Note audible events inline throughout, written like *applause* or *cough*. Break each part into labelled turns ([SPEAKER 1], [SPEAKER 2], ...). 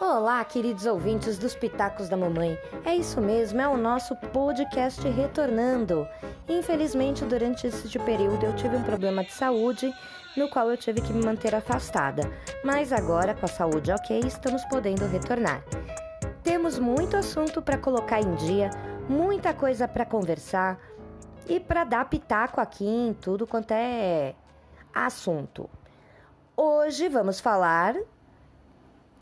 [SPEAKER 1] Olá, queridos ouvintes dos Pitacos da Mamãe. É isso mesmo, é o nosso podcast retornando. Infelizmente, durante esse período eu tive um problema de saúde, no qual eu tive que me manter afastada. Mas agora, com a saúde ok, estamos podendo retornar. Temos muito assunto para colocar em dia, muita coisa para conversar e para dar pitaco aqui em tudo quanto é assunto. Hoje vamos falar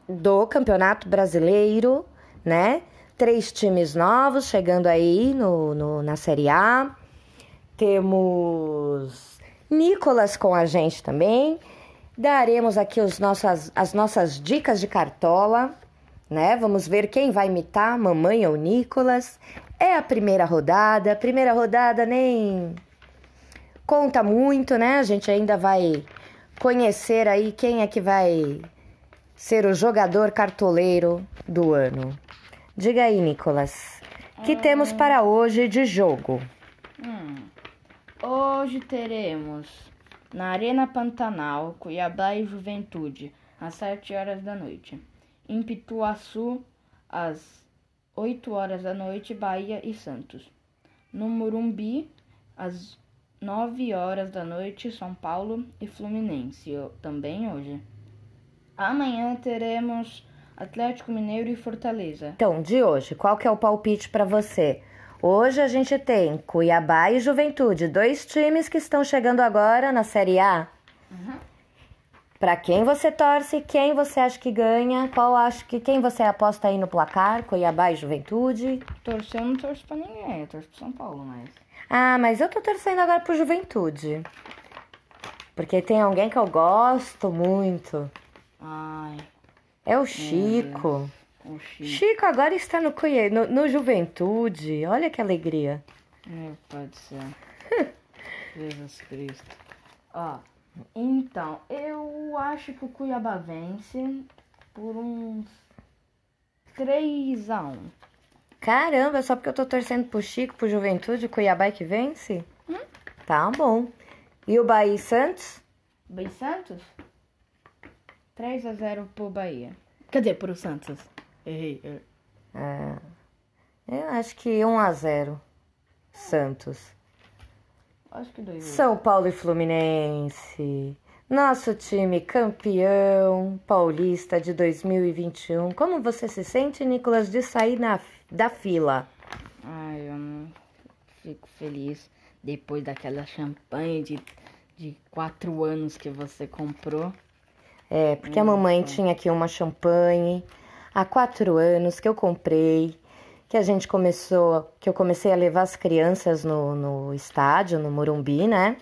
[SPEAKER 1] do Campeonato Brasileiro, né? Três times novos chegando aí no, no, na Série A. Temos Nicolas com a gente também. Daremos aqui os nossas, as nossas dicas de cartola, né? Vamos ver quem vai imitar, mamãe ou Nicolas. É a primeira rodada. Primeira rodada nem conta muito, né? A gente ainda vai conhecer aí quem é que vai ser o jogador cartoleiro do ano. Diga aí, Nicolas, que hum. temos para hoje de jogo?
[SPEAKER 2] Hum. Hoje teremos na Arena Pantanal, Cuiabá e Juventude, às 7 horas da noite. Em Pituaçu, às 8 horas da noite, Bahia e Santos. No Morumbi, às 9 horas da noite, São Paulo e Fluminense, também hoje. Amanhã teremos Atlético Mineiro e Fortaleza.
[SPEAKER 1] Então, de hoje, qual que é o palpite para você? Hoje a gente tem Cuiabá e Juventude, dois times que estão chegando agora na Série A. Uhum. Para quem você torce, quem você acha que ganha, qual acho que quem você aposta aí no placar, Cuiabá e Juventude?
[SPEAKER 2] Torcer eu não torço para ninguém, eu torço pro São Paulo, mas.
[SPEAKER 1] Ah, mas eu tô torcendo agora pro Juventude. Porque tem alguém que eu gosto muito.
[SPEAKER 2] Ai.
[SPEAKER 1] É o Chico. O Chico. Chico agora está no, no, no Juventude. Olha que alegria.
[SPEAKER 2] Meu pai do céu. *laughs* Jesus Cristo. Ó, então, eu acho que o Cuiabá vence por uns 3 a 1
[SPEAKER 1] Caramba, só porque eu tô torcendo pro Chico, pro Juventude, o Cuiabá é que vence? Hum? Tá bom. E o Bahia Santos?
[SPEAKER 2] Bahia Santos? 3 a 0 pro Bahia. Quer dizer, pro Santos. Errei.
[SPEAKER 1] É. Eu acho que 1 a 0 Santos.
[SPEAKER 2] Acho que 2
[SPEAKER 1] São Paulo e Fluminense. Nosso time campeão paulista de 2021. Como você se sente, Nicolas, de sair na, da fila?
[SPEAKER 2] Ai, eu não fico feliz depois daquela champanhe de, de quatro anos que você comprou.
[SPEAKER 1] É, porque a mamãe tinha aqui uma champanhe há quatro anos que eu comprei, que a gente começou, que eu comecei a levar as crianças no, no estádio, no Morumbi, né?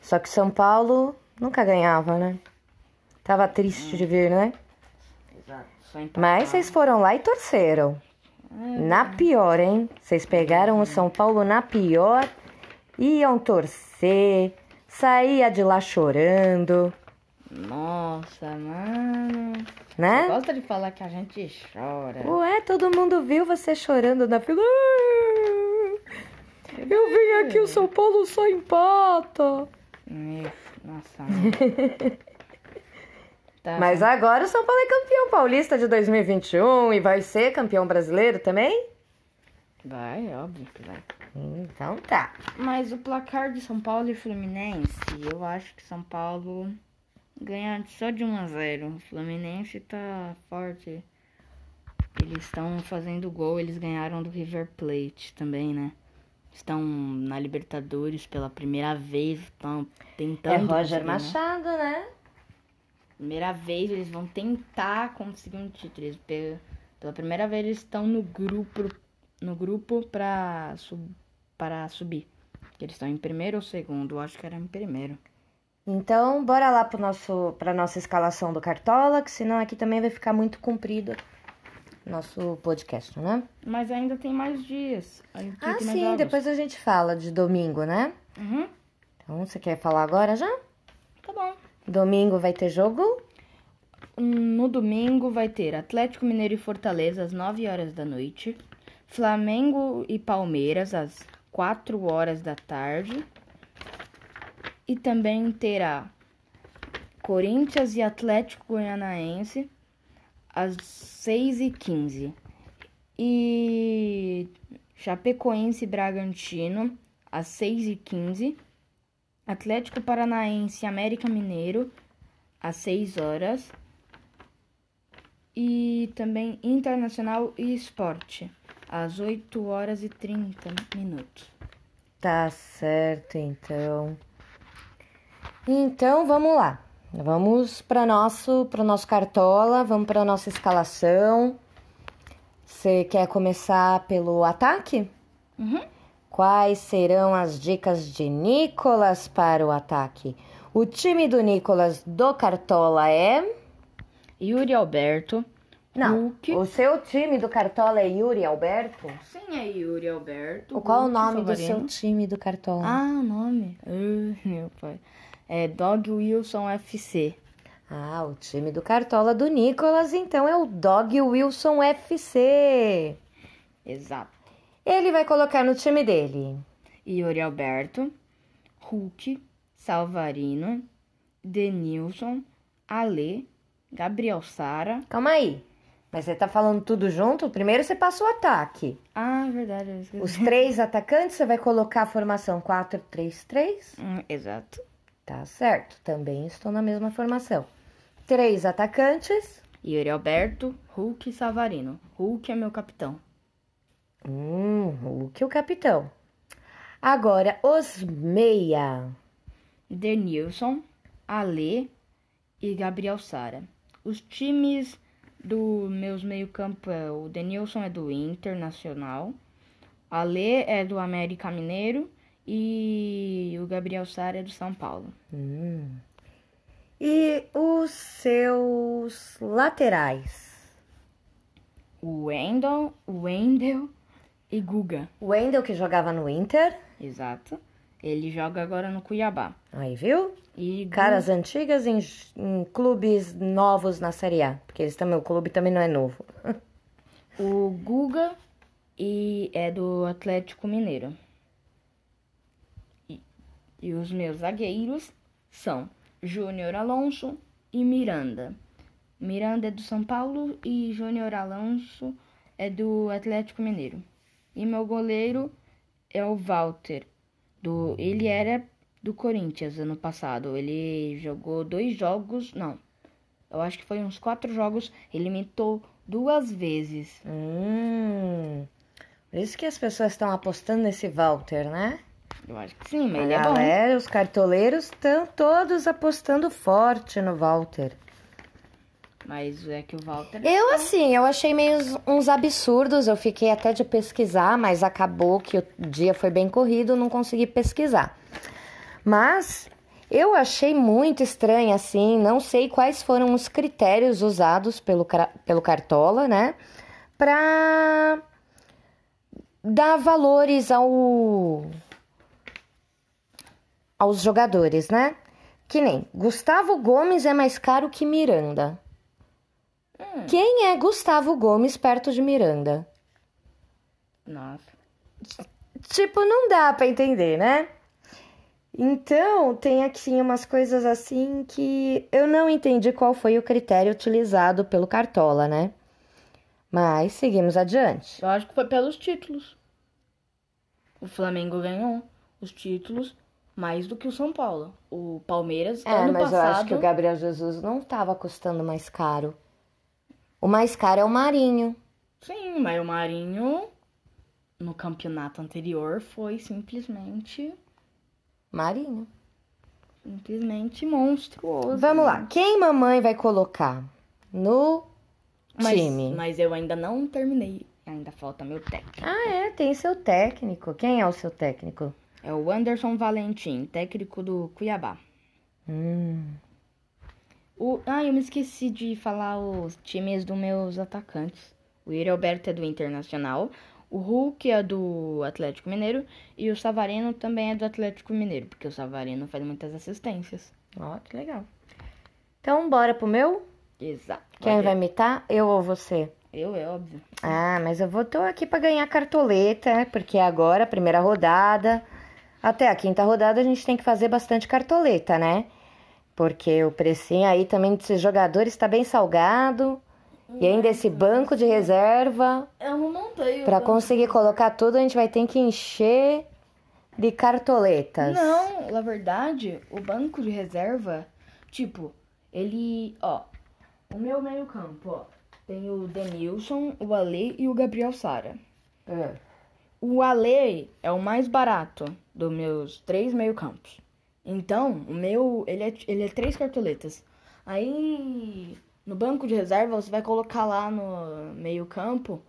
[SPEAKER 1] Só que São Paulo nunca ganhava, né? Tava triste de ver, né? Mas vocês foram lá e torceram. Na pior, hein? Vocês pegaram o São Paulo na pior, iam torcer, saía de lá chorando.
[SPEAKER 2] Nossa, mano.
[SPEAKER 1] Né?
[SPEAKER 2] Você gosta de falar que a gente chora.
[SPEAKER 1] Ué, todo mundo viu você chorando na fila. Eu vim aqui, o São Paulo só empata.
[SPEAKER 2] nossa. *laughs*
[SPEAKER 1] tá. Mas agora o São Paulo é campeão paulista de 2021 e vai ser campeão brasileiro também?
[SPEAKER 2] Vai, óbvio que vai.
[SPEAKER 1] Então tá.
[SPEAKER 2] Mas o placar de São Paulo e Fluminense, eu acho que São Paulo ganhar só de 1 a 0. O Fluminense tá forte. Eles estão fazendo gol, eles ganharam do River Plate também, né? Estão na Libertadores pela primeira vez, estão tentando.
[SPEAKER 1] É Roger né? Machado, né? né?
[SPEAKER 2] Primeira vez eles vão tentar conseguir um título. Eles, pela primeira vez eles estão no grupo no grupo para sub, para subir. Eles estão em primeiro ou segundo? Eu acho que era em primeiro.
[SPEAKER 1] Então, bora lá para nosso para nossa escalação do Cartola, que senão aqui também vai ficar muito comprido nosso podcast, né?
[SPEAKER 2] Mas ainda tem mais dias.
[SPEAKER 1] Ah, sim, depois a gente fala de domingo, né?
[SPEAKER 2] Uhum.
[SPEAKER 1] Então, você quer falar agora já?
[SPEAKER 2] Tá bom.
[SPEAKER 1] Domingo vai ter jogo?
[SPEAKER 2] No domingo vai ter Atlético Mineiro e Fortaleza às 9 horas da noite, Flamengo e Palmeiras às 4 horas da tarde e também terá Corinthians e Atlético Goianaense às 6h15. E Chapecoense e Bragantino, às 6h15. Atlético Paranaense e América Mineiro, às 6 horas. E também Internacional e Esporte, às 8 horas e 30 minutos.
[SPEAKER 1] Tá certo, então. Então, vamos lá. Vamos para nosso para nosso cartola, vamos para nossa escalação. Você quer começar pelo ataque?
[SPEAKER 2] Uhum.
[SPEAKER 1] Quais serão as dicas de Nicolas para o ataque? O time do Nicolas do Cartola é.
[SPEAKER 2] Yuri Alberto.
[SPEAKER 1] Não,
[SPEAKER 2] Hulk.
[SPEAKER 1] o seu time do Cartola é Yuri Alberto?
[SPEAKER 2] Sim, é Yuri Alberto.
[SPEAKER 1] Qual o
[SPEAKER 2] Hulk,
[SPEAKER 1] nome do seu time do Cartola?
[SPEAKER 2] Ah, o nome. Uh, meu pai. É Dog Wilson FC.
[SPEAKER 1] Ah, o time do Cartola do Nicolas, então é o Dog Wilson FC.
[SPEAKER 2] Exato.
[SPEAKER 1] Ele vai colocar no time dele.
[SPEAKER 2] Yuri Alberto, Hulk, Salvarino, Denilson, Ale, Gabriel Sara.
[SPEAKER 1] Calma aí. Mas você tá falando tudo junto? Primeiro você passa o ataque.
[SPEAKER 2] Ah, verdade.
[SPEAKER 1] Os três atacantes, você vai colocar a formação 4-3-3?
[SPEAKER 2] Hum, exato.
[SPEAKER 1] Tá certo, também estou na mesma formação. Três atacantes.
[SPEAKER 2] Yuri Alberto, Hulk e Salvarino. Hulk é meu capitão.
[SPEAKER 1] Hum, Hulk, o capitão. Agora, os meia.
[SPEAKER 2] Denilson, Ale e Gabriel Sara. Os times do meus meio-campo é o Denilson é do Internacional, Ale é do América Mineiro e o Gabriel Sara é do São Paulo.
[SPEAKER 1] Hum. E os seus laterais.
[SPEAKER 2] O Wendel, o Wendel e Guga.
[SPEAKER 1] O Wendel, que jogava no Inter.
[SPEAKER 2] Exato. Ele joga agora no Cuiabá.
[SPEAKER 1] Aí, viu?
[SPEAKER 2] E
[SPEAKER 1] Caras antigas em, em clubes novos na Série A. Porque eles também, o clube também não é novo. *laughs*
[SPEAKER 2] o Guga e é do Atlético Mineiro. E, os meus zagueiros são Júnior Alonso e Miranda. Miranda é do São Paulo e Júnior Alonso é do Atlético Mineiro. E meu goleiro é o Walter. Do, ele era do Corinthians ano passado. Ele jogou dois jogos, não. Eu acho que foi uns quatro jogos. Ele imitou duas vezes.
[SPEAKER 1] Hum. Por isso que as pessoas estão apostando nesse Walter, né?
[SPEAKER 2] Eu acho que sim, mas
[SPEAKER 1] A
[SPEAKER 2] ele é bom.
[SPEAKER 1] galera, os cartoleiros estão todos apostando forte no Walter.
[SPEAKER 2] Mas é que o Walter.
[SPEAKER 1] Eu, assim, eu achei meio uns- absurdos. Eu fiquei até de pesquisar, mas acabou que o dia foi bem corrido, não consegui pesquisar. Mas eu achei muito estranho, assim. Não sei quais foram os critérios usados pelo, pelo Cartola, né? Pra dar valores ao aos jogadores, né? Que nem Gustavo Gomes é mais caro que Miranda. Quem é Gustavo Gomes perto de Miranda?
[SPEAKER 2] Nossa.
[SPEAKER 1] Tipo, não dá pra entender, né? Então, tem aqui umas coisas assim que eu não entendi qual foi o critério utilizado pelo Cartola, né? Mas seguimos adiante.
[SPEAKER 2] Eu acho que foi pelos títulos. O Flamengo ganhou os títulos mais do que o São Paulo. O Palmeiras,
[SPEAKER 1] É,
[SPEAKER 2] ano
[SPEAKER 1] mas
[SPEAKER 2] passado.
[SPEAKER 1] eu acho que o Gabriel Jesus não estava custando mais caro. O mais caro é o Marinho.
[SPEAKER 2] Sim, mas o Marinho, no campeonato anterior, foi simplesmente.
[SPEAKER 1] Marinho.
[SPEAKER 2] Simplesmente monstruoso.
[SPEAKER 1] Vamos lá. Quem mamãe vai colocar no
[SPEAKER 2] Mas,
[SPEAKER 1] time?
[SPEAKER 2] mas eu ainda não terminei. Ainda falta meu técnico.
[SPEAKER 1] Ah, é, tem seu técnico. Quem é o seu técnico?
[SPEAKER 2] É o Anderson Valentim, técnico do Cuiabá.
[SPEAKER 1] Hum.
[SPEAKER 2] O... Ah, eu me esqueci de falar os times dos meus atacantes. O Yuri Alberto é do Internacional, o Hulk é do Atlético Mineiro e o Savarino também é do Atlético Mineiro, porque o Savarino faz muitas assistências.
[SPEAKER 1] Ó, que legal. Então, bora pro meu?
[SPEAKER 2] Exato.
[SPEAKER 1] Quem
[SPEAKER 2] Pode-
[SPEAKER 1] vai imitar? Eu ou você?
[SPEAKER 2] Eu, é óbvio.
[SPEAKER 1] Ah, mas eu vou tô aqui pra ganhar cartoleta, porque agora, primeira rodada, até a quinta rodada a gente tem que fazer bastante cartoleta, né? Porque o precinho aí também desses jogadores tá bem salgado E ainda esse banco de reserva,
[SPEAKER 2] Eu não montei
[SPEAKER 1] para conseguir colocar tudo, a gente vai ter que encher de cartoletas.
[SPEAKER 2] Não, na verdade, o banco de reserva, tipo, ele, ó, o meu meio campo, ó, tem o Denilson, o Ale e o Gabriel Sara.
[SPEAKER 1] É.
[SPEAKER 2] O Ale é o mais barato dos meus três meio campos. Então, o meu, ele é, ele é três cartoletas. Aí, no banco de reserva, você vai colocar lá no meio campo,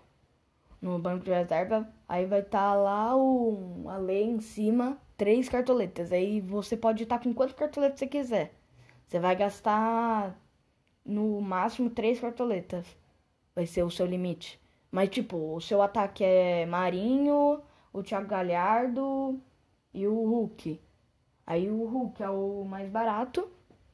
[SPEAKER 2] no banco de reserva, aí vai estar lá o Ale em cima, três cartoletas. Aí você pode estar com quantas cartoletas você quiser. Você vai gastar no máximo três cartoletas. Vai ser o seu limite. Mas, tipo, o seu ataque é Marinho, o Thiago Galhardo e o Hulk. Aí o Hulk é o mais barato.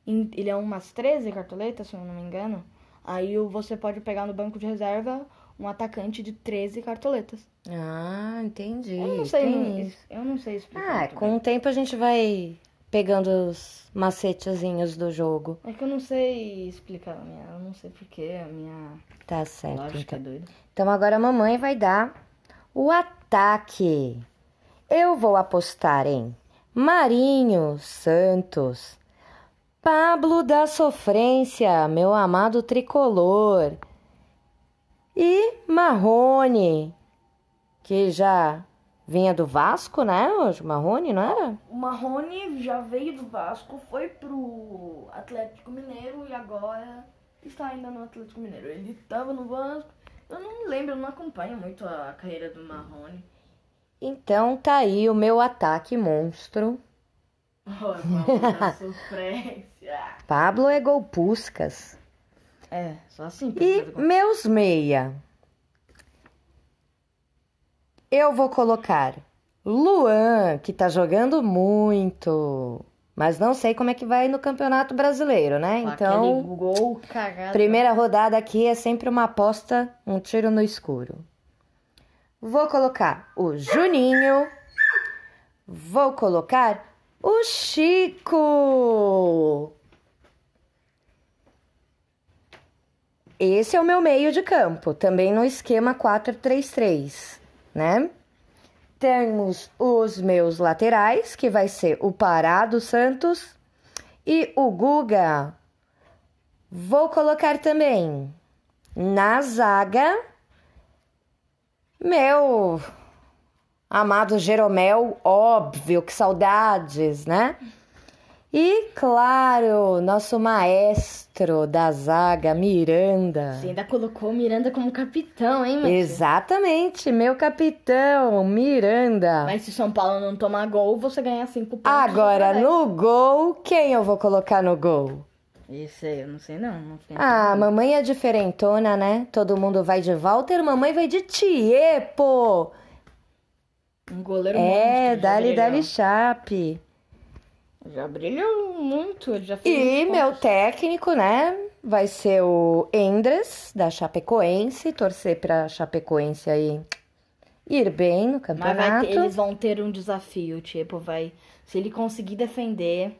[SPEAKER 2] Ele é umas 13 cartoletas, se eu não me engano. Aí você pode pegar no banco de reserva um atacante de 13 cartoletas.
[SPEAKER 1] Ah, entendi.
[SPEAKER 2] Eu não sei,
[SPEAKER 1] Tem isso.
[SPEAKER 2] eu não sei explicar.
[SPEAKER 1] Ah, com
[SPEAKER 2] bem.
[SPEAKER 1] o tempo a gente vai pegando os macetezinhos do jogo.
[SPEAKER 2] É que eu não sei explicar minha. Eu não sei porquê, a minha
[SPEAKER 1] Tá certo,
[SPEAKER 2] lógica
[SPEAKER 1] então.
[SPEAKER 2] é doida.
[SPEAKER 1] Então agora a mamãe vai dar o ataque. Eu vou apostar em Marinho Santos, Pablo da Sofrência, meu amado tricolor, e Marrone, que já vinha do Vasco, né? Hoje, Marrone, não era?
[SPEAKER 2] O Marrone já veio do Vasco, foi pro Atlético Mineiro e agora está ainda no Atlético Mineiro. Ele estava no Vasco. Eu não lembro, eu não acompanho muito a carreira do Marrone.
[SPEAKER 1] Então tá aí o meu ataque monstro. *laughs*
[SPEAKER 2] Dar sofrência.
[SPEAKER 1] Pablo é golpuscas.
[SPEAKER 2] É, só assim.
[SPEAKER 1] E meus meia. Eu vou colocar Luan, que tá jogando muito. Mas não sei como é que vai no Campeonato Brasileiro, né? Então,
[SPEAKER 2] gol
[SPEAKER 1] primeira rodada aqui é sempre uma aposta, um tiro no escuro. Vou colocar o Juninho. Vou colocar o Chico. Esse é o meu meio de campo, também no esquema 4-3-3, né? Temos os meus laterais, que vai ser o Pará do Santos e o Guga. Vou colocar também na zaga meu amado Jeromel, óbvio, que saudades, né? E, claro, nosso maestro da zaga, Miranda.
[SPEAKER 2] Você ainda colocou o Miranda como capitão, hein, Márcio?
[SPEAKER 1] Exatamente, meu capitão, Miranda.
[SPEAKER 2] Mas se São Paulo não tomar gol, você ganha 5 pontos.
[SPEAKER 1] Agora, no gol, quem eu vou colocar no gol?
[SPEAKER 2] Isso aí, eu não sei não. não sei
[SPEAKER 1] Ah, mamãe é diferentona, né? Todo mundo vai de Walter, mamãe vai de Tiepo.
[SPEAKER 2] Um goleiro
[SPEAKER 1] É, dali, dali, chape.
[SPEAKER 2] Já brilhou muito, ele já fez
[SPEAKER 1] E meu
[SPEAKER 2] pontos.
[SPEAKER 1] técnico, né? Vai ser o Endres, da Chapecoense. Torcer pra Chapecoense aí ir bem no
[SPEAKER 2] Mas vai
[SPEAKER 1] campeonato.
[SPEAKER 2] ter- eles vão ter um desafio, tipo, vai... Se ele conseguir defender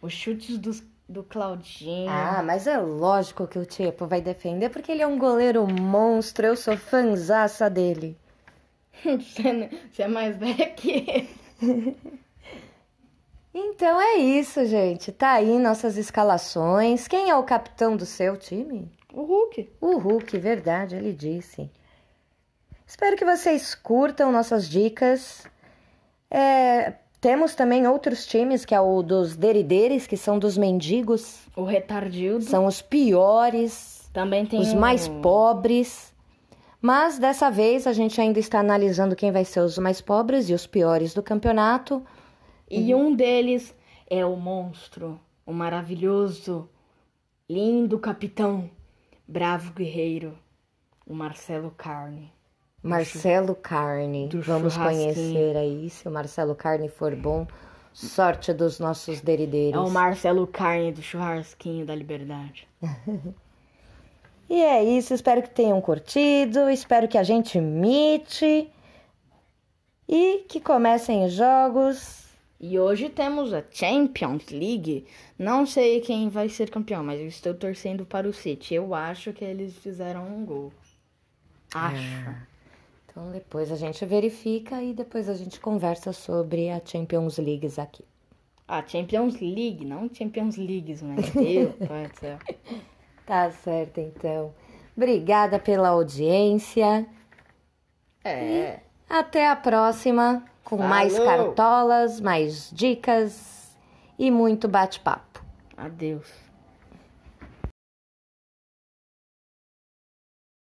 [SPEAKER 2] os chutes dos, do Claudinho...
[SPEAKER 1] Ah, mas é lógico que o Tiepo vai defender, porque ele é um goleiro monstro. Eu sou fanzaça dele.
[SPEAKER 2] você, *laughs* você é mais velha que ele. *laughs*
[SPEAKER 1] Então é isso, gente. Tá aí nossas escalações. Quem é o capitão do seu time?
[SPEAKER 2] O Hulk.
[SPEAKER 1] O Hulk, verdade, ele disse. Espero que vocês curtam nossas dicas. É, temos também outros times, que é o dos Derideres, que são dos mendigos.
[SPEAKER 2] O retardildo.
[SPEAKER 1] São os piores,
[SPEAKER 2] Também tem
[SPEAKER 1] os
[SPEAKER 2] o-
[SPEAKER 1] mais pobres. Mas dessa vez a gente ainda está analisando quem vai ser os mais pobres e os piores do campeonato.
[SPEAKER 2] E um deles é o monstro, o maravilhoso, lindo capitão, bravo guerreiro, o Marcelo Carne.
[SPEAKER 1] Marcelo Carne.
[SPEAKER 2] do
[SPEAKER 1] Vamos conhecer aí. Se o Marcelo Carne for bom, sorte dos nossos derideiros.
[SPEAKER 2] É o Marcelo Carne do churrasquinho da liberdade. *laughs*
[SPEAKER 1] E é isso, espero que tenham curtido, espero que a gente imite e que comecem os jogos
[SPEAKER 2] E hoje temos a Champions League. Não sei quem vai ser campeão, mas eu estou torcendo para o City. Eu acho que eles fizeram um gol. Acho.
[SPEAKER 1] É. Então depois a gente verifica e depois a gente conversa sobre a Champions Leagues aqui.
[SPEAKER 2] Ah, Champions League, não Champions Leagues, mas *laughs* Deus, do céu.
[SPEAKER 1] Tá certo, então. Obrigada pela audiência.
[SPEAKER 2] É.
[SPEAKER 1] Até a próxima com mais
[SPEAKER 2] Falou.
[SPEAKER 1] cartolas, mais dicas e muito bate-papo.
[SPEAKER 2] Adeus.